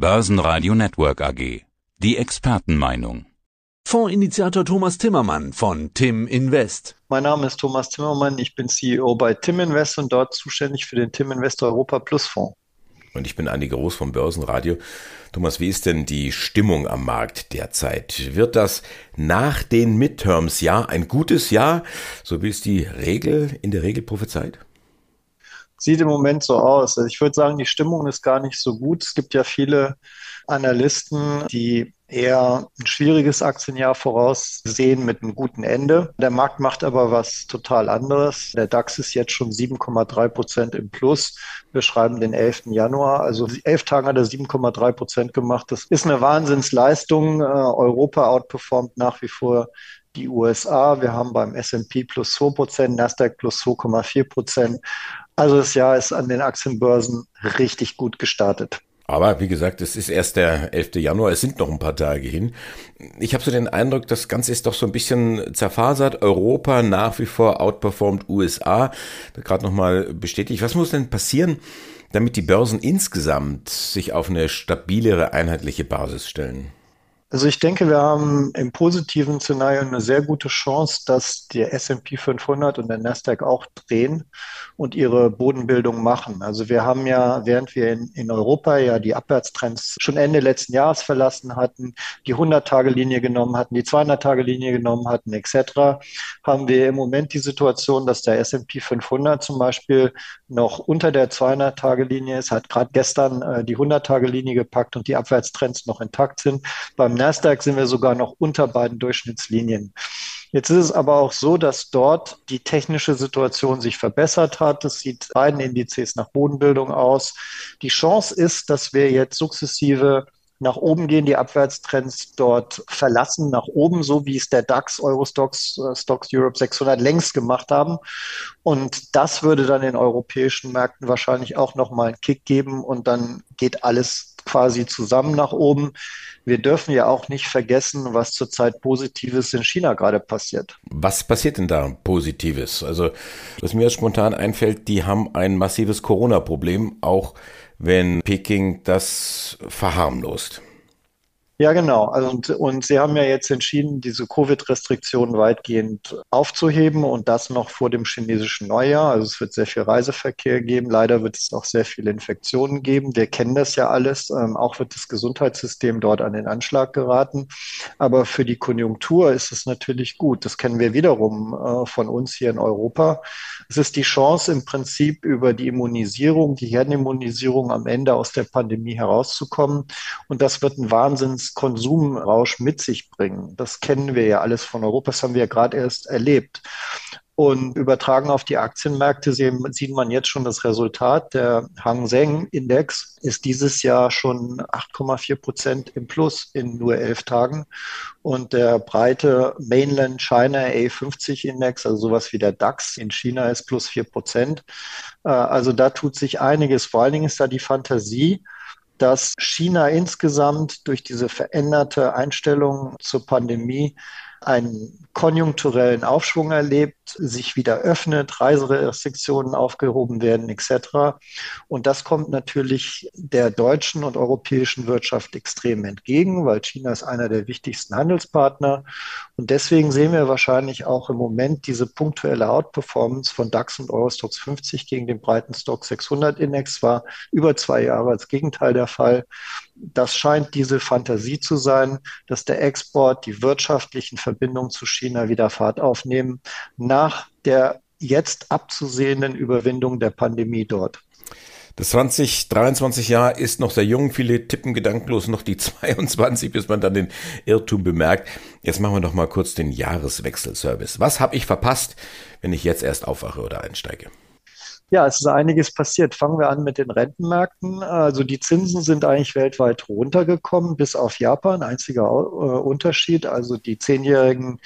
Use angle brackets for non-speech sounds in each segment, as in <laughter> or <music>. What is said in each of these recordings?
Börsenradio Network AG. Die Expertenmeinung. Fondsinitiator Thomas Timmermann von Tim Invest. Mein Name ist Thomas Timmermann, ich bin CEO bei Tim Invest und dort zuständig für den Tim Invest Europa Plus Fonds. Und ich bin Andi Groß vom Börsenradio. Thomas, wie ist denn die Stimmung am Markt derzeit? Wird das nach den Midterms Jahr ein gutes Jahr, so wie es die Regel in der Regel prophezeit? Sieht im Moment so aus. Also ich würde sagen, die Stimmung ist gar nicht so gut. Es gibt ja viele Analysten, die eher ein schwieriges Aktienjahr voraussehen mit einem guten Ende. Der Markt macht aber was total anderes. Der DAX ist jetzt schon 7,3 Prozent im Plus. Wir schreiben den 11. Januar. Also elf Tage hat er 7,3 Prozent gemacht. Das ist eine Wahnsinnsleistung. Äh, Europa outperformt nach wie vor die USA. Wir haben beim S&P plus 2 Prozent, Nasdaq plus 2,4 Prozent. Also das Jahr ist an den Aktienbörsen richtig gut gestartet. Aber wie gesagt, es ist erst der 11. Januar, es sind noch ein paar Tage hin. Ich habe so den Eindruck, das Ganze ist doch so ein bisschen zerfasert. Europa nach wie vor outperformed USA. Gerade nochmal bestätigt. Was muss denn passieren, damit die Börsen insgesamt sich auf eine stabilere, einheitliche Basis stellen? Also ich denke, wir haben im positiven Szenario eine sehr gute Chance, dass der S&P 500 und der Nasdaq auch drehen und ihre Bodenbildung machen. Also wir haben ja, während wir in, in Europa ja die Abwärtstrends schon Ende letzten Jahres verlassen hatten, die 100-Tage-Linie genommen hatten, die 200-Tage-Linie genommen hatten, etc., haben wir im Moment die Situation, dass der S&P 500 zum Beispiel noch unter der 200-Tage-Linie ist, hat gerade gestern äh, die 100-Tage-Linie gepackt und die Abwärtstrends noch intakt sind. Beim Nasdaq sind wir sogar noch unter beiden Durchschnittslinien. Jetzt ist es aber auch so, dass dort die technische Situation sich verbessert hat. Es sieht beiden Indizes nach Bodenbildung aus. Die Chance ist, dass wir jetzt sukzessive nach oben gehen, die Abwärtstrends dort verlassen, nach oben, so wie es der DAX, Eurostox, äh, Stocks Europe 600 längst gemacht haben. Und das würde dann in europäischen Märkten wahrscheinlich auch nochmal einen Kick geben und dann geht alles quasi zusammen nach oben. Wir dürfen ja auch nicht vergessen, was zurzeit Positives in China gerade passiert. Was passiert denn da Positives? Also, was mir spontan einfällt, die haben ein massives Corona-Problem, auch wenn Peking das verharmlost. Ja, genau. Also und, und Sie haben ja jetzt entschieden, diese Covid-Restriktionen weitgehend aufzuheben und das noch vor dem chinesischen Neujahr. Also es wird sehr viel Reiseverkehr geben. Leider wird es auch sehr viele Infektionen geben. Wir kennen das ja alles. Ähm, auch wird das Gesundheitssystem dort an den Anschlag geraten. Aber für die Konjunktur ist es natürlich gut. Das kennen wir wiederum äh, von uns hier in Europa. Es ist die Chance im Prinzip über die Immunisierung, die Herdenimmunisierung am Ende aus der Pandemie herauszukommen. Und das wird ein Wahnsinns Konsumrausch mit sich bringen. Das kennen wir ja alles von Europa, das haben wir ja gerade erst erlebt. Und übertragen auf die Aktienmärkte sieht man jetzt schon das Resultat. Der Hang Seng Index ist dieses Jahr schon 8,4 Prozent im Plus in nur elf Tagen. Und der breite Mainland China A50 Index, also sowas wie der DAX in China ist plus vier Prozent. Äh, also da tut sich einiges. Vor allen Dingen ist da die Fantasie, dass China insgesamt durch diese veränderte Einstellung zur Pandemie einen konjunkturellen Aufschwung erlebt, sich wieder öffnet, Reiserestriktionen aufgehoben werden etc. Und das kommt natürlich der deutschen und europäischen Wirtschaft extrem entgegen, weil China ist einer der wichtigsten Handelspartner. Und deswegen sehen wir wahrscheinlich auch im Moment diese punktuelle Outperformance von DAX und Eurostox 50 gegen den breiten Stock 600 Index war über zwei Jahre als Gegenteil der Fall. Das scheint diese Fantasie zu sein, dass der Export, die wirtschaftlichen Verbindungen zu China wieder Fahrt aufnehmen nach der jetzt abzusehenden Überwindung der Pandemie dort. Das 2023 Jahr ist noch sehr jung. Viele tippen gedankenlos noch die <laughs> 22, bis man dann den Irrtum bemerkt. Jetzt machen wir noch mal kurz den Jahreswechselservice. Was habe ich verpasst, wenn ich jetzt erst aufwache oder einsteige? Ja, es ist einiges passiert. Fangen wir an mit den Rentenmärkten. Also die Zinsen sind eigentlich weltweit runtergekommen, bis auf Japan. Einziger äh, Unterschied. Also die zehnjährigen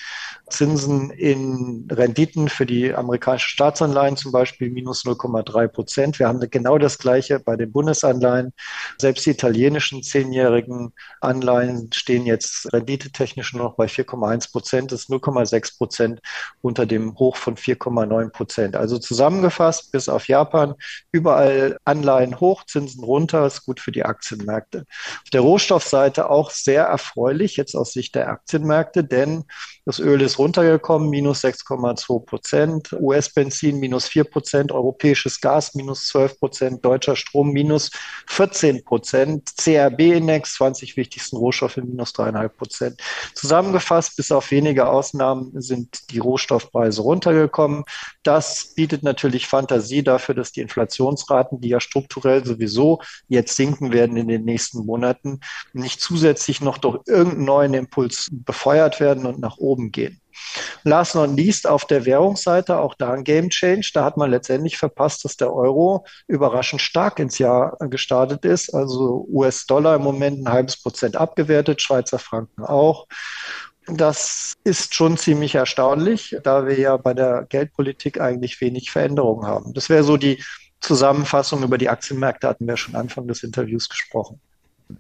Zinsen in Renditen für die amerikanischen Staatsanleihen zum Beispiel minus 0,3 Prozent. Wir haben genau das Gleiche bei den Bundesanleihen. Selbst die italienischen zehnjährigen Anleihen stehen jetzt renditetechnisch nur noch bei 4,1 Prozent. Das ist 0,6 Prozent unter dem Hoch von 4,9 Prozent. Also zusammengefasst, bis auf Japan. Überall Anleihen hoch, Zinsen runter, ist gut für die Aktienmärkte. Auf der Rohstoffseite auch sehr erfreulich, jetzt aus Sicht der Aktienmärkte, denn das Öl ist runtergekommen, minus 6,2 Prozent, US-Benzin minus 4 Prozent, europäisches Gas minus 12 Prozent, deutscher Strom minus 14 Prozent, CRB-Index, 20 wichtigsten Rohstoffe minus 3,5 Prozent. Zusammengefasst, bis auf wenige Ausnahmen sind die Rohstoffpreise runtergekommen. Das bietet natürlich Fantasie dafür, dass die Inflationsraten, die ja strukturell sowieso jetzt sinken werden in den nächsten Monaten, nicht zusätzlich noch durch irgendeinen neuen Impuls befeuert werden und nach oben gehen. Last not least auf der Währungsseite, auch da ein Game Change. Da hat man letztendlich verpasst, dass der Euro überraschend stark ins Jahr gestartet ist. Also US-Dollar im Moment ein halbes Prozent abgewertet, Schweizer Franken auch. Das ist schon ziemlich erstaunlich, da wir ja bei der Geldpolitik eigentlich wenig Veränderungen haben. Das wäre so die Zusammenfassung über die Aktienmärkte, hatten wir schon Anfang des Interviews gesprochen.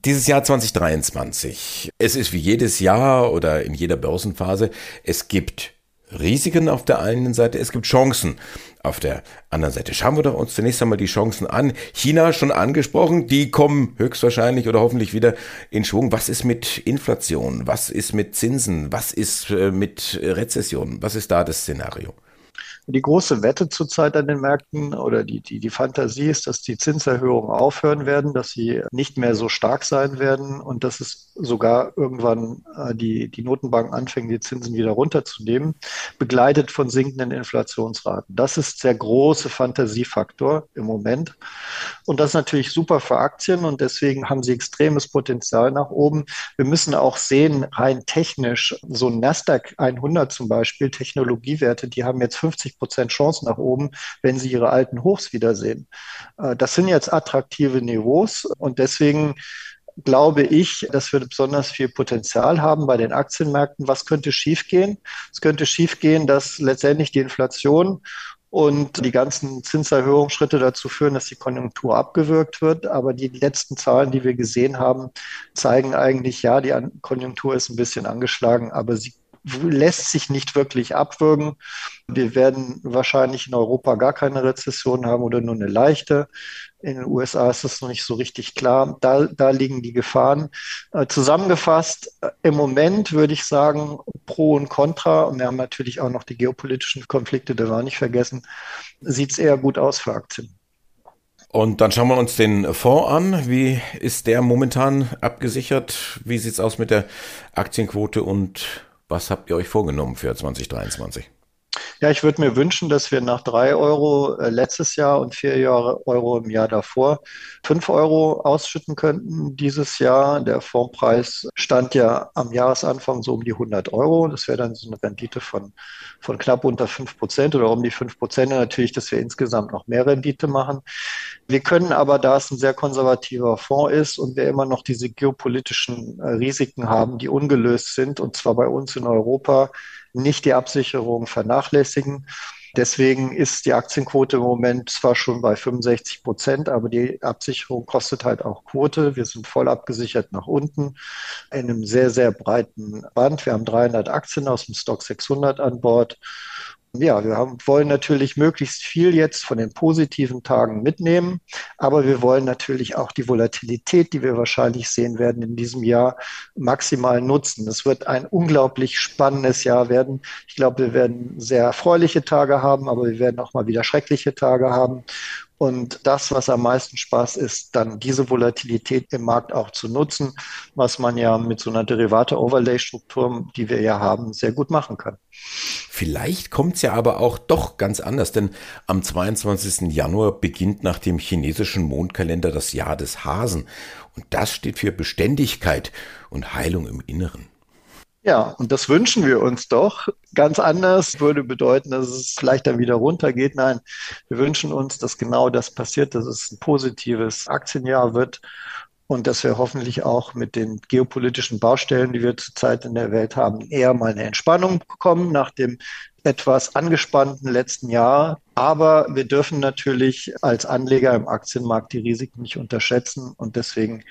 Dieses Jahr 2023. Es ist wie jedes Jahr oder in jeder Börsenphase. Es gibt Risiken auf der einen Seite, es gibt Chancen auf der anderen Seite. Schauen wir doch uns zunächst einmal die Chancen an. China schon angesprochen, die kommen höchstwahrscheinlich oder hoffentlich wieder in Schwung. Was ist mit Inflation? Was ist mit Zinsen? Was ist äh, mit Rezession? Was ist da das Szenario? Die große Wette zurzeit an den Märkten oder die, die, die Fantasie ist, dass die Zinserhöhungen aufhören werden, dass sie nicht mehr so stark sein werden und dass es sogar irgendwann äh, die, die Notenbanken anfangen, die Zinsen wieder runterzunehmen, begleitet von sinkenden Inflationsraten. Das ist der große Fantasiefaktor im Moment. Und das ist natürlich super für Aktien und deswegen haben sie extremes Potenzial nach oben. Wir müssen auch sehen, rein technisch, so ein Nasdaq 100 zum Beispiel, Technologiewerte, die haben jetzt 50 Prozent Chance nach oben, wenn sie ihre alten Hochs wiedersehen. Äh, das sind jetzt attraktive Niveaus und deswegen glaube ich, dass wir besonders viel Potenzial haben bei den Aktienmärkten. Was könnte schiefgehen? Es könnte schiefgehen, dass letztendlich die Inflation und die ganzen Zinserhöhungsschritte dazu führen, dass die Konjunktur abgewürgt wird. Aber die letzten Zahlen, die wir gesehen haben, zeigen eigentlich, ja, die Konjunktur ist ein bisschen angeschlagen, aber sie lässt sich nicht wirklich abwürgen. Wir werden wahrscheinlich in Europa gar keine Rezession haben oder nur eine leichte. In den USA ist das noch nicht so richtig klar. Da, da liegen die Gefahren. Äh, zusammengefasst, äh, im Moment würde ich sagen, Pro und Contra, und wir haben natürlich auch noch die geopolitischen Konflikte, da war nicht vergessen, sieht es eher gut aus für Aktien. Und dann schauen wir uns den Fonds an. Wie ist der momentan abgesichert? Wie sieht es aus mit der Aktienquote und was habt ihr euch vorgenommen für 2023? Ja, ich würde mir wünschen, dass wir nach drei Euro äh, letztes Jahr und vier Euro im Jahr davor fünf Euro ausschütten könnten dieses Jahr. Der Fondspreis stand ja am Jahresanfang so um die 100 Euro. Das wäre dann so eine Rendite von, von knapp unter fünf Prozent oder um die fünf Prozent. Natürlich, dass wir insgesamt noch mehr Rendite machen. Wir können aber, da es ein sehr konservativer Fonds ist und wir immer noch diese geopolitischen äh, Risiken haben, die ungelöst sind, und zwar bei uns in Europa, nicht die Absicherung vernachlässigen. Deswegen ist die Aktienquote im Moment zwar schon bei 65 Prozent, aber die Absicherung kostet halt auch Quote. Wir sind voll abgesichert nach unten in einem sehr, sehr breiten Band. Wir haben 300 Aktien aus dem Stock 600 an Bord ja, wir haben, wollen natürlich möglichst viel jetzt von den positiven Tagen mitnehmen, aber wir wollen natürlich auch die Volatilität, die wir wahrscheinlich sehen werden in diesem Jahr, maximal nutzen. Es wird ein unglaublich spannendes Jahr werden. Ich glaube, wir werden sehr erfreuliche Tage haben, aber wir werden auch mal wieder schreckliche Tage haben. Und das, was am meisten Spaß ist, dann diese Volatilität im Markt auch zu nutzen, was man ja mit so einer Derivate-Overlay-Struktur, die wir ja haben, sehr gut machen kann. Vielleicht kommt es ja aber auch doch ganz anders, denn am 22. Januar beginnt nach dem chinesischen Mondkalender das Jahr des Hasen. Und das steht für Beständigkeit und Heilung im Inneren. Ja, und das wünschen wir uns doch. Ganz anders würde bedeuten, dass es vielleicht dann wieder runtergeht. Nein, wir wünschen uns, dass genau das passiert, dass es ein positives Aktienjahr wird und dass wir hoffentlich auch mit den geopolitischen Baustellen, die wir zurzeit in der Welt haben, eher mal eine Entspannung bekommen nach dem etwas angespannten letzten Jahr. Aber wir dürfen natürlich als Anleger im Aktienmarkt die Risiken nicht unterschätzen. Und deswegen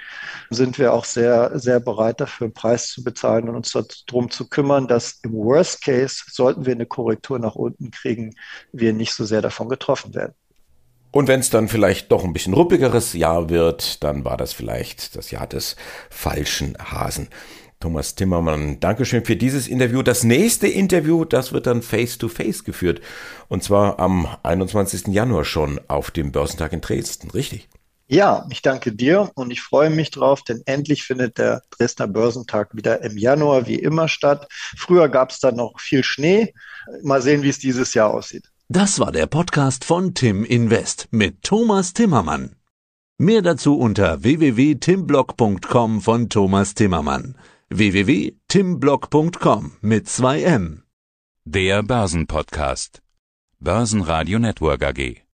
sind wir auch sehr, sehr bereit dafür, einen Preis zu bezahlen und uns darum zu kümmern, dass im Worst Case, sollten wir eine Korrektur nach unten kriegen, wir nicht so sehr davon getroffen werden. Und wenn es dann vielleicht doch ein bisschen ruppigeres Jahr wird, dann war das vielleicht das Jahr des falschen Hasen. Thomas Timmermann, Dankeschön für dieses Interview. Das nächste Interview, das wird dann face-to-face -face geführt. Und zwar am 21. Januar schon auf dem Börsentag in Dresden, richtig? Ja, ich danke dir und ich freue mich drauf, denn endlich findet der Dresdner Börsentag wieder im Januar wie immer statt. Früher gab es da noch viel Schnee. Mal sehen, wie es dieses Jahr aussieht. Das war der Podcast von Tim Invest mit Thomas Timmermann. Mehr dazu unter www.timblock.com von Thomas Timmermann www.timblock.com mit 2 M. Der Börsenpodcast. Börsenradio Network AG.